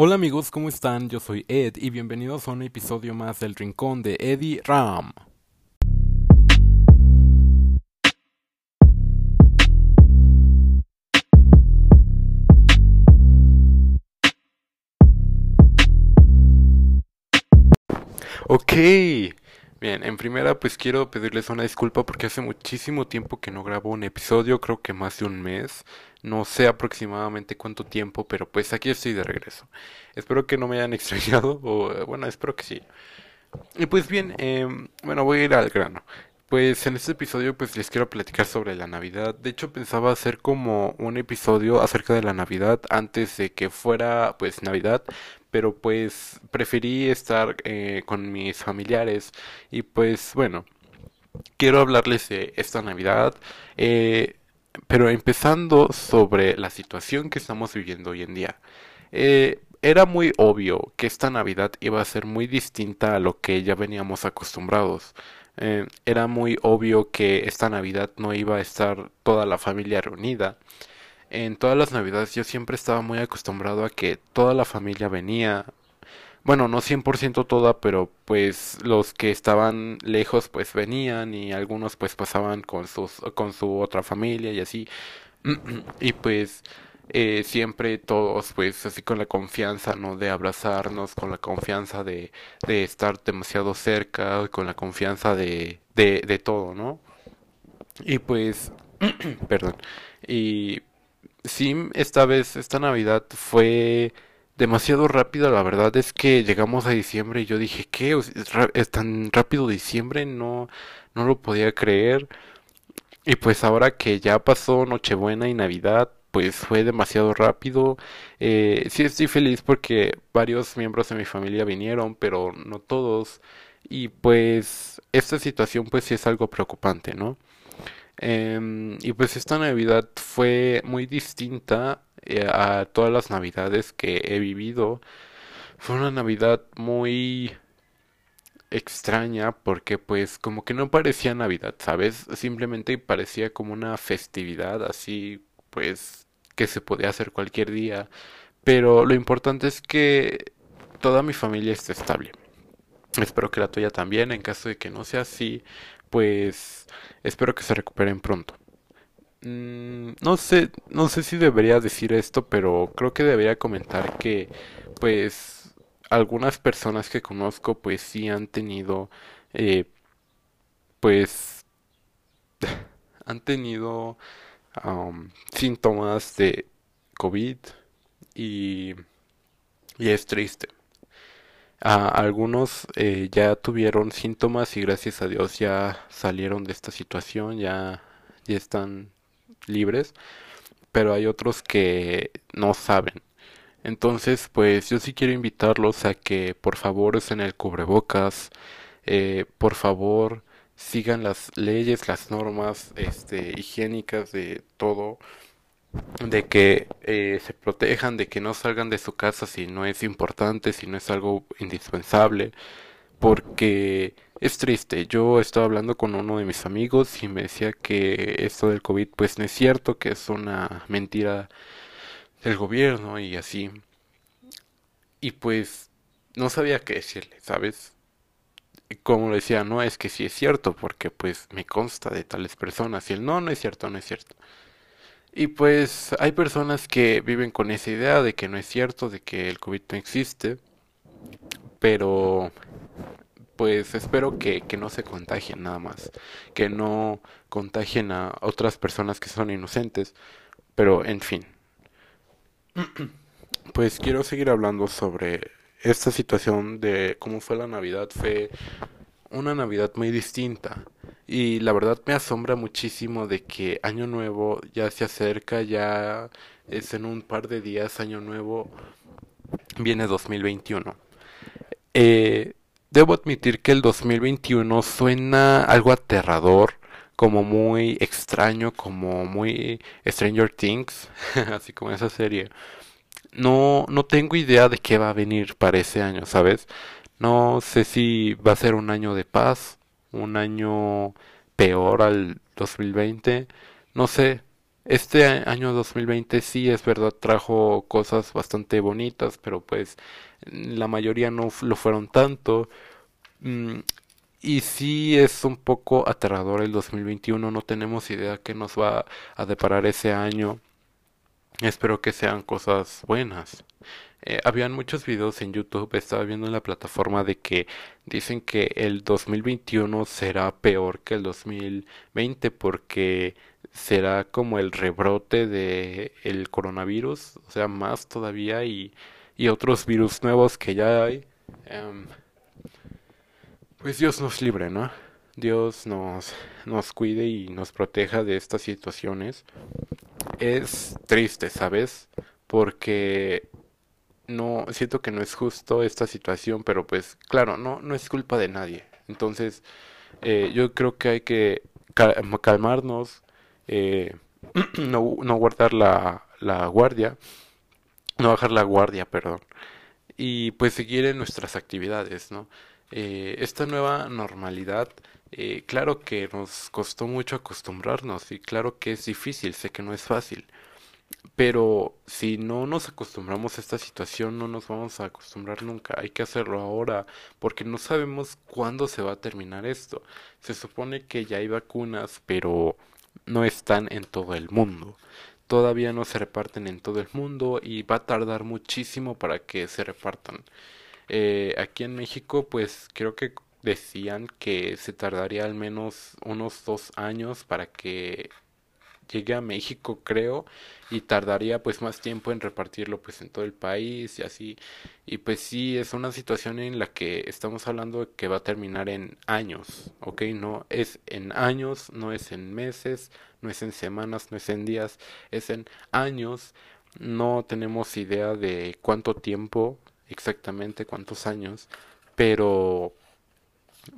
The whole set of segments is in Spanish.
Hola amigos, ¿cómo están? Yo soy Ed y bienvenidos a un episodio más del Rincón de Eddie Ram. Ok, bien, en primera pues quiero pedirles una disculpa porque hace muchísimo tiempo que no grabo un episodio, creo que más de un mes, no sé aproximadamente cuánto tiempo, pero pues aquí estoy de regreso. Espero que no me hayan extrañado, o bueno, espero que sí. Y pues bien, em, bueno, voy a ir al grano. Pues en este episodio pues les quiero platicar sobre la Navidad. De hecho pensaba hacer como un episodio acerca de la Navidad antes de que fuera pues Navidad, pero pues preferí estar eh, con mis familiares y pues bueno, quiero hablarles de esta Navidad, eh, pero empezando sobre la situación que estamos viviendo hoy en día. Eh, era muy obvio que esta Navidad iba a ser muy distinta a lo que ya veníamos acostumbrados. Eh, era muy obvio que esta Navidad no iba a estar toda la familia reunida. En todas las Navidades yo siempre estaba muy acostumbrado a que toda la familia venía. Bueno, no 100% toda, pero pues los que estaban lejos pues venían y algunos pues pasaban con sus con su otra familia y así. y pues eh, siempre todos pues así con la confianza, ¿no? De abrazarnos, con la confianza de, de estar demasiado cerca, con la confianza de, de, de todo, ¿no? Y pues, perdón, y sí, esta vez, esta Navidad fue demasiado rápida, la verdad es que llegamos a diciembre y yo dije, ¿qué? ¿Es, tan rápido diciembre? No, no lo podía creer. Y pues ahora que ya pasó Nochebuena y Navidad, pues fue demasiado rápido. Eh, sí estoy feliz porque varios miembros de mi familia vinieron, pero no todos. Y pues esta situación pues sí es algo preocupante, ¿no? Em, y pues esta Navidad fue muy distinta a todas las Navidades que he vivido. Fue una Navidad muy extraña porque pues como que no parecía Navidad, ¿sabes? Simplemente parecía como una festividad así pues que se podía hacer cualquier día. Pero lo importante es que toda mi familia esté estable. Espero que la tuya también. En caso de que no sea así, pues espero que se recuperen pronto. Mm, no sé, no sé si debería decir esto, pero creo que debería comentar que, pues, algunas personas que conozco, pues sí han tenido, eh, pues, han tenido am, síntomas de COVID y, y es triste. Algunos eh, ya tuvieron síntomas y gracias a Dios ya salieron de esta situación, ya, ya están libres, pero hay otros que no saben. Entonces, pues yo sí quiero invitarlos a que por favor usen el cubrebocas, eh, por favor sigan las leyes, las normas, este, higiénicas de todo, de que eh, se protejan, de que no salgan de su casa si no es importante, si no es algo indispensable, porque es triste. Yo estaba hablando con uno de mis amigos y me decía que esto del COVID pues no es cierto, que es una mentira del gobierno y así. Y pues no sabía qué decirle, ¿sabes? Como le decía, no es que sí es cierto, porque pues me consta de tales personas. Y él, no, no es cierto, no es cierto. Y pues hay personas que viven con esa idea de que no es cierto, de que el COVID no existe, pero pues espero que, que no se contagien nada más, que no contagien a otras personas que son inocentes, pero en fin, pues quiero seguir hablando sobre esta situación de cómo fue la Navidad. Fue una Navidad muy distinta y la verdad me asombra muchísimo de que Año Nuevo ya se acerca, ya es en un par de días Año Nuevo, viene 2021. Eh, debo admitir que el 2021 suena algo aterrador, como muy extraño, como muy Stranger Things, así como esa serie. No, no tengo idea de qué va a venir para ese año, ¿sabes? No sé si va a ser un año de paz, un año peor al 2020, no sé. Este año 2020 sí es verdad trajo cosas bastante bonitas, pero pues la mayoría no lo fueron tanto. Mm, y sí es un poco aterrador el 2021, no tenemos idea qué nos va a deparar ese año. Espero que sean cosas buenas. Eh, habían muchos videos en YouTube, estaba viendo en la plataforma de que dicen que el 2021 será peor que el 2020 porque será como el rebrote de el coronavirus, o sea, más todavía y, y otros virus nuevos que ya hay. Em, pues Dios nos libre, ¿no? Dios nos, nos cuide y nos proteja de estas situaciones. Es triste, ¿sabes? Porque no siento que no es justo esta situación, pero pues claro, no no es culpa de nadie. Entonces, eh, yo creo que hay que calmarnos, eh, no, no guardar la, la guardia, no bajar la guardia, perdón, y pues seguir en nuestras actividades, ¿no? Eh, esta nueva normalidad, eh, claro que nos costó mucho acostumbrarnos y claro que es difícil, sé que no es fácil, pero si no nos acostumbramos a esta situación, no nos vamos a acostumbrar nunca. Hay que hacerlo ahora, porque no sabemos cuándo se va a terminar esto. Se supone que ya hay vacunas, pero no están en todo el mundo. Todavía no se reparten en todo el mundo y va a tardar muchísimo para que se repartan. Eh, aquí en México, pues creo que decían que se tardaría al menos unos dos años para que llegue a México, creo, y tardaría pues más tiempo en repartirlo pues en todo el país y así. Y pues sí, es una situación en la que estamos hablando que va a terminar en años, ¿ok? No es en años, no es en meses, no es en semanas, no es en días, es en años. No tenemos idea de cuánto tiempo, exactamente cuántos años, pero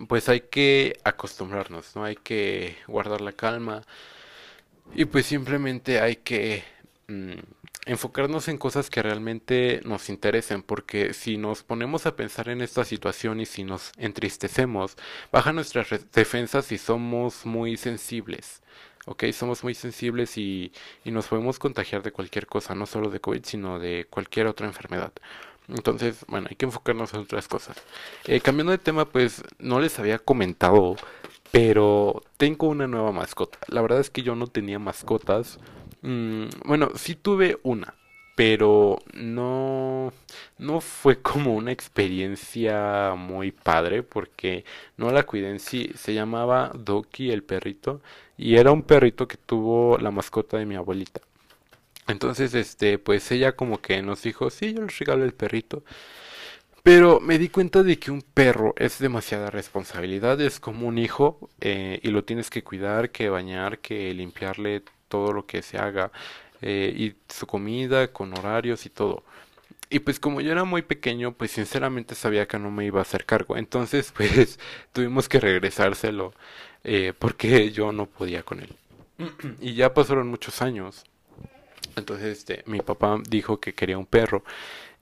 pues hay que acostumbrarnos, ¿no? Hay que guardar la calma y pues simplemente hay que mm, enfocarnos en cosas que realmente nos interesen, porque si nos ponemos a pensar en esta situación y si nos entristecemos, bajan nuestras defensas y somos muy sensibles. ¿ok? Somos muy sensibles y, y nos podemos contagiar de cualquier cosa, no solo de COVID, sino de cualquier otra enfermedad. Entonces, bueno, hay que enfocarnos en otras cosas. Eh, cambiando de tema, pues no les había comentado, pero tengo una nueva mascota. La verdad es que yo no tenía mascotas. Mm, bueno, sí tuve una, pero no, no fue como una experiencia muy padre porque no la cuidé en sí. Se llamaba Doki el perrito y era un perrito que tuvo la mascota de mi abuelita. Entonces, este, pues ella como que nos dijo, sí, yo les regalo el perrito. Pero me di cuenta de que un perro es demasiada responsabilidad, es como un hijo eh, y lo tienes que cuidar, que bañar, que limpiarle todo lo que se haga eh, y su comida con horarios y todo. Y pues como yo era muy pequeño, pues sinceramente sabía que no me iba a hacer cargo. Entonces pues tuvimos que regresárselo eh, porque yo no podía con él. y ya pasaron muchos años. Entonces, este, mi papá dijo que quería un perro.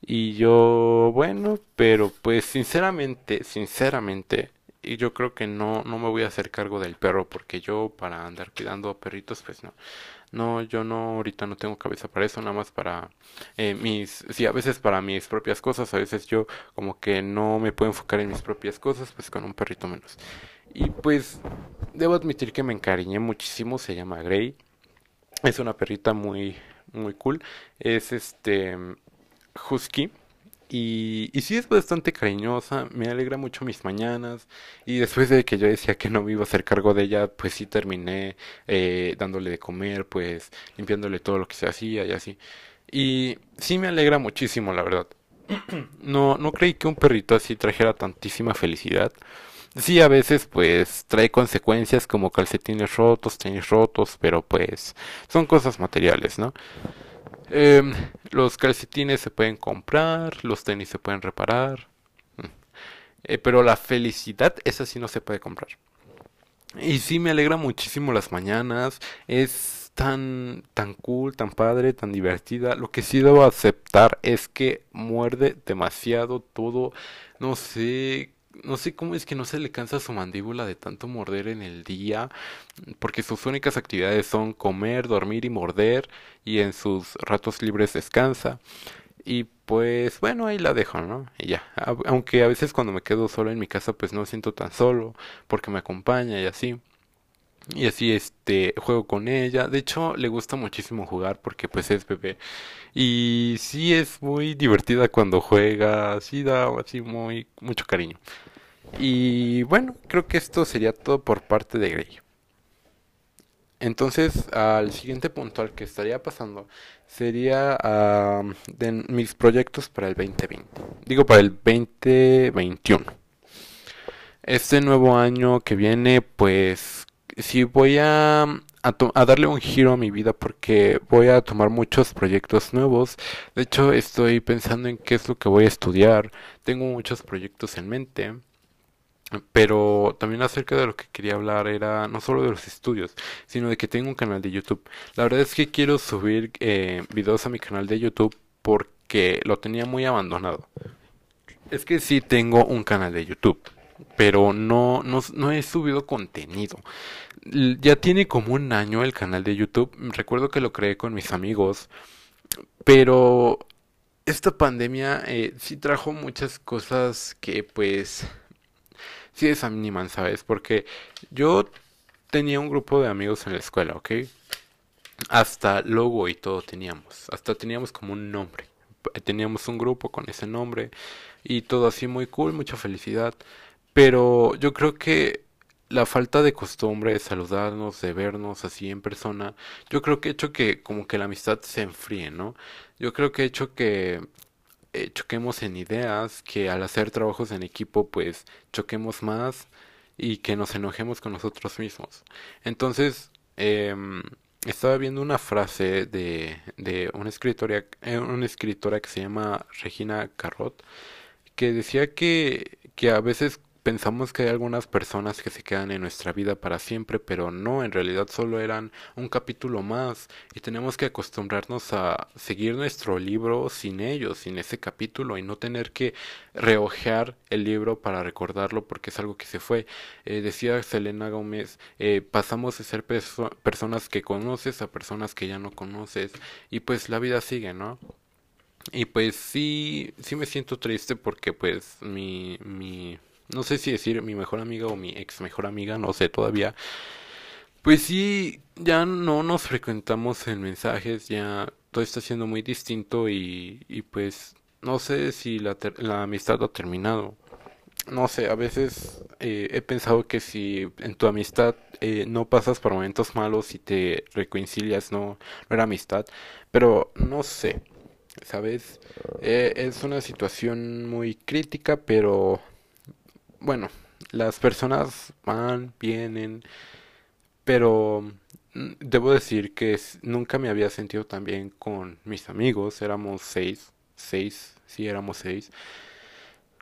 Y yo, bueno, pero pues sinceramente, sinceramente, y yo creo que no, no me voy a hacer cargo del perro porque yo para andar cuidando perritos, pues no. No, yo no, ahorita no tengo cabeza para eso, nada más para eh, mis, sí, a veces para mis propias cosas, a veces yo como que no me puedo enfocar en mis propias cosas, pues con un perrito menos. Y pues, debo admitir que me encariñé muchísimo, se llama Grey. Es una perrita muy, muy cool. Es este husky. Y, y sí es bastante cariñosa, me alegra mucho mis mañanas. Y después de que yo decía que no me iba a hacer cargo de ella, pues sí terminé eh, dándole de comer, pues limpiándole todo lo que se hacía y así. Y sí me alegra muchísimo, la verdad. No, no creí que un perrito así trajera tantísima felicidad. Sí, a veces pues trae consecuencias como calcetines rotos, tenis rotos, pero pues son cosas materiales, ¿no? Em, los calcetines se pueden comprar, los tenis se pueden reparar, mm. eh, pero la felicidad, esa sí no se puede comprar. Y sí me alegra muchísimo las mañanas, es tan, tan cool, tan padre, tan divertida. Lo que sí debo aceptar es que muerde demasiado todo, no sé, no sé cómo es que no se le cansa su mandíbula de tanto morder en el día, porque sus únicas actividades son comer, dormir y morder, y en sus ratos libres descansa. Y pues bueno, ahí la dejo, ¿no? Y ya. Aunque a veces cuando me quedo solo en mi casa, pues no siento tan solo, porque me acompaña y así. Y así este juego con ella. De hecho, le gusta muchísimo jugar porque pues es bebé. Y sí es muy divertida cuando juega, sí da así muy mucho cariño. Y bueno, creo que esto sería todo por parte de Grey. Entonces, al siguiente punto al que estaría pasando sería de mis proyectos para el 2020. Digo, para el 2021. Este nuevo año que viene, pues sí voy a, a, darle un giro a mi vida porque voy a tomar muchos proyectos nuevos. De hecho, estoy pensando en qué es lo que voy a estudiar. Tengo muchos proyectos en mente. Pero también acerca de lo que quería hablar era no solo de los estudios, sino de que tengo un canal de YouTube. La verdad es que quiero subir eh, videos a mi canal de YouTube porque lo tenía muy abandonado. Es que sí tengo un canal de YouTube, pero no, no, no he subido contenido. Ya tiene como un año el canal de YouTube. Recuerdo que lo creé con mis amigos, pero esta pandemia eh, sí trajo muchas cosas que pues sí desaniman, ¿sabes? Porque yo tenía un grupo de amigos en la escuela, ¿ok? Hasta logo y todo teníamos. Hasta teníamos como un nombre. Teníamos un grupo con ese nombre y todo así muy cool, mucha felicidad. Pero yo creo que la falta de costumbre de saludarnos, de vernos así en persona, yo creo que ha hecho que como que la amistad se enfríe, ¿no? Yo creo que ha hecho que eh, choquemos en ideas, que al hacer trabajos en equipo pues choquemos más y que nos enojemos con nosotros mismos. Entonces, em, estaba viendo una frase de, de una, escritora, eh, una escritora que se llama Regina Carrot, que decía que, que a veces Pensamos que hay algunas personas que se quedan en nuestra vida para siempre, pero no, en realidad solo eran un capítulo más y tenemos que acostumbrarnos a seguir nuestro libro sin ellos, sin ese capítulo y no tener que reojear el libro para recordarlo porque es algo que se fue. Eh, decía Selena Gómez, eh, pasamos de ser personas que conoces a personas que ya no conoces y pues la vida sigue, ¿no? Y pues sí, sí me siento triste porque pues mi, mi, no sé si decir mi mejor amiga o mi ex mejor amiga, no sé todavía. Pues sí, ya no nos frecuentamos en mensajes, ya todo está siendo muy distinto y, y pues no sé si la, la amistad ha terminado. No sé, a veces eh, he pensado que si en tu amistad eh, no pasas por momentos malos y te reconcilias, no, no era amistad. Pero no sé, ¿sabes? Eh, es una situación muy crítica, pero bueno, las personas van, vienen, pero mm, debo decir que nunca me había sentido tan bien con mis amigos, éramos seis, seis, sí éramos seis.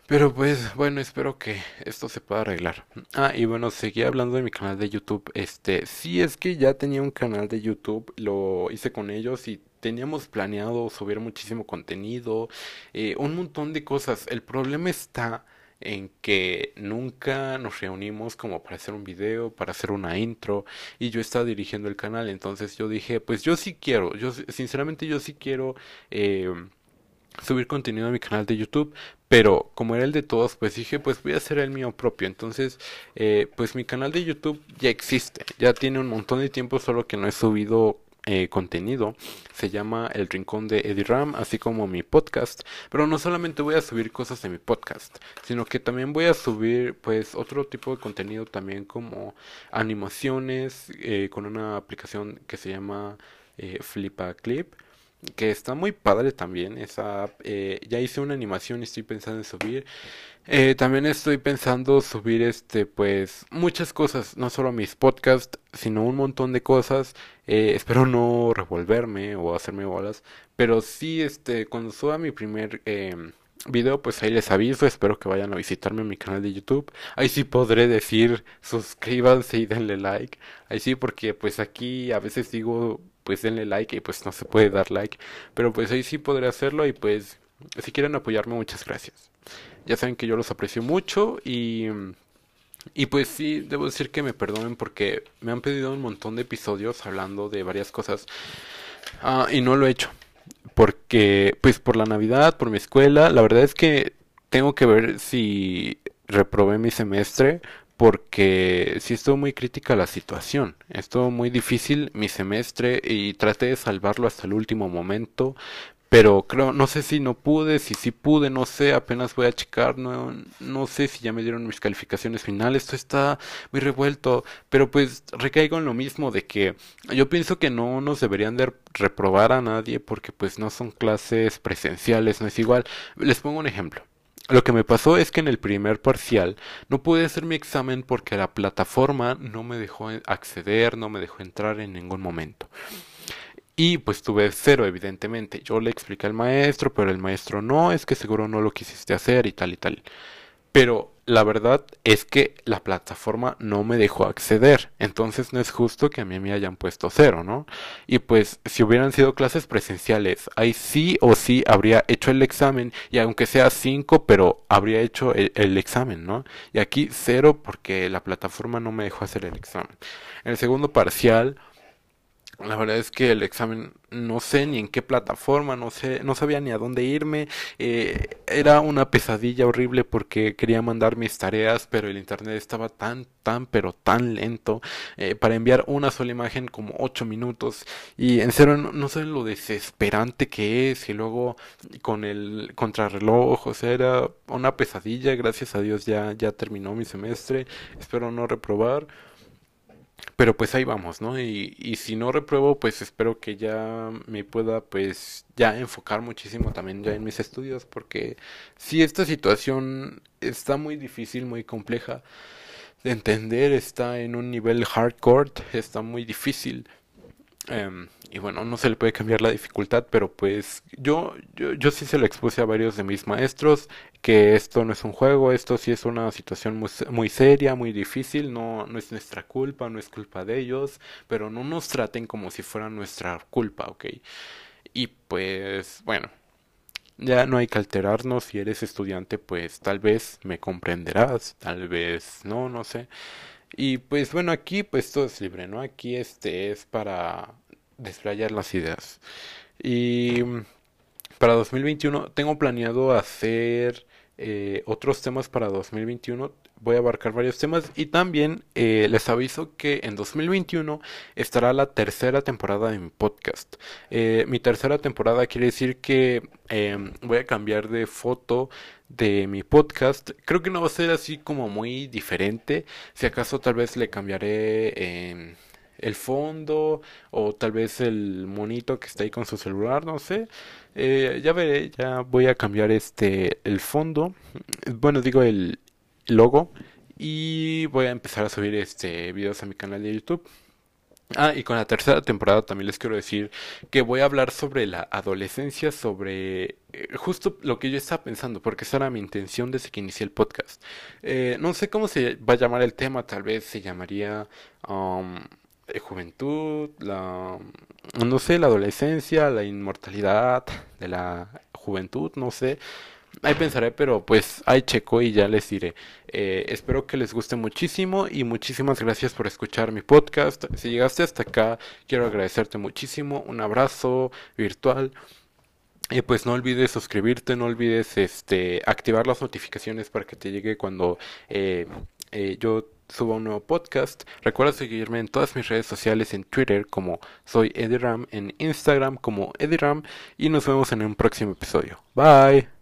Pero pues bueno, espero que esto se pueda arreglar. Ah, y bueno, seguí hablando de mi canal de YouTube. Este, sí es que ya tenía un canal de YouTube, lo hice con ellos y teníamos planeado subir muchísimo contenido, eh, un montón de cosas. El problema está en que nunca nos reunimos como para hacer un video, para hacer una intro y yo estaba dirigiendo el canal, entonces yo dije, pues yo sí quiero, yo sinceramente yo sí quiero eh, subir contenido a mi canal de YouTube, pero como era el de todos, pues dije, pues voy a hacer el mío propio. Entonces, eh, pues mi canal de YouTube ya existe, ya tiene un montón de tiempo, solo que no he subido eh, contenido. Se llama El Rincón de Eddie Ram, así como mi podcast. Pero no solamente voy a subir cosas de mi podcast, sino que también voy a subir pues otro tipo de contenido también como animaciones eh, con una aplicación que se llama eh, Flipa Clip que está muy padre también esa eh, ya hice una animación y estoy pensando en subir. Eh, también estoy pensando subir este pues muchas cosas no solo mis podcasts sino un montón de cosas. Eh, espero no revolverme o hacerme bolas pero sí este cuando suba mi primer em, video pues ahí les aviso espero que vayan a visitarme en mi canal de youtube. Ahí sí podré decir suscríbanse y denle like. Ahí sí porque pues aquí a veces digo pues denle like y pues no se puede dar like. Pero pues ahí sí podré hacerlo y pues Si quieren apoyarme, muchas gracias. Ya saben que yo los aprecio mucho y... Y pues sí, debo decir que me perdonen porque me han pedido un montón de episodios hablando de varias cosas ah, y no lo he hecho. Porque, pues por la Navidad, por mi escuela, la verdad es que tengo que ver si reprobé mi semestre porque sí estuvo muy crítica la situación. Estuvo muy difícil mi semestre y traté de salvarlo hasta el último momento. Pero creo, no sé si no pude, si sí pude, no sé, apenas voy a checar, no, no sé si ya me dieron mis calificaciones finales, esto está muy revuelto, pero pues recaigo en lo mismo de que yo pienso que no nos deberían de reprobar a nadie porque pues no son clases presenciales, no es igual. Les pongo un ejemplo. Lo que me pasó es que en el primer parcial no pude hacer mi examen porque la plataforma no me dejó acceder, no me dejó entrar en ningún momento. Y pues tuve cero, evidentemente. Yo le expliqué al maestro, pero el maestro no, es que seguro no lo quisiste hacer y tal y tal. Pero la verdad es que la plataforma no me dejó acceder. Entonces no es justo que a mí me hayan puesto cero, ¿no? Y pues si hubieran sido clases presenciales, ahí sí o sí habría hecho el examen. Y aunque sea cinco, pero habría hecho el, el examen, ¿no? Y aquí cero porque la plataforma no me dejó hacer el examen. En el segundo parcial la verdad es que el examen no sé ni en qué plataforma, no sé, no sabía ni a dónde irme. Eh, era una pesadilla horrible porque quería mandar mis tareas, pero el internet estaba tan, tan, pero tan lento eh, para enviar una sola imagen como ocho minutos. Y en serio, no, no sé lo desesperante que es. Y luego con el contrarreloj, o sea, era una pesadilla. Gracias a Dios ya, ya terminó mi semestre. Espero no reprobar. Pero pues ahí vamos, ¿no? Y, y si no repruebo, pues espero que ya me pueda pues ya enfocar muchísimo también ya en mis estudios, porque si esta situación está muy difícil, muy compleja de entender, está en un nivel hardcore, está muy difícil. Em, y bueno, no se le puede cambiar la dificultad, pero pues yo, yo, yo sí se lo expuse a varios de mis maestros que esto no es un juego, esto sí es una situación muy, muy seria, muy difícil, no, no es nuestra culpa, no es culpa de ellos, pero no nos traten como si fuera nuestra culpa, ¿ok? Y pues bueno, ya no hay que alterarnos, si eres estudiante pues tal vez me comprenderás, tal vez no, no sé. Y pues bueno, aquí pues todo es libre, ¿no? Aquí este es para desplayar las ideas. Y para 2021 tengo planeado hacer eh, otros temas para 2021. Voy a abarcar varios temas y también eh, les aviso que en 2021 estará la tercera temporada de mi podcast. Eh, mi tercera temporada quiere decir que em, voy a cambiar de foto de mi podcast. Creo que no va a ser así como muy diferente. Si acaso tal vez le cambiaré em, el fondo o tal vez el monito que está ahí con su celular, no sé. Eh, ya veré, ya voy a cambiar este el fondo, bueno digo el logo y voy a empezar a subir este videos a mi canal de YouTube. Ah, y con la tercera temporada también les quiero decir que voy a hablar sobre la adolescencia, sobre eh, justo lo que yo estaba pensando, porque esa era mi intención desde que inicié el podcast. Eh, no sé cómo se va a llamar el tema, tal vez se llamaría um, eh, juventud, la, no sé, la adolescencia, la inmortalidad de la juventud, no sé. Ahí pensaré, pero pues ahí checo y ya les diré. Eh, espero que les guste muchísimo y muchísimas gracias por escuchar mi podcast. Si llegaste hasta acá, quiero agradecerte muchísimo. Un abrazo virtual. Y pues no olvides suscribirte, no olvides este activar las notificaciones para que te llegue cuando eh, eh, yo suba un nuevo podcast. Recuerda seguirme en todas mis redes sociales, en Twitter como soy Eddie Ram, en Instagram como Eddie Ram y nos vemos en un próximo episodio. Bye.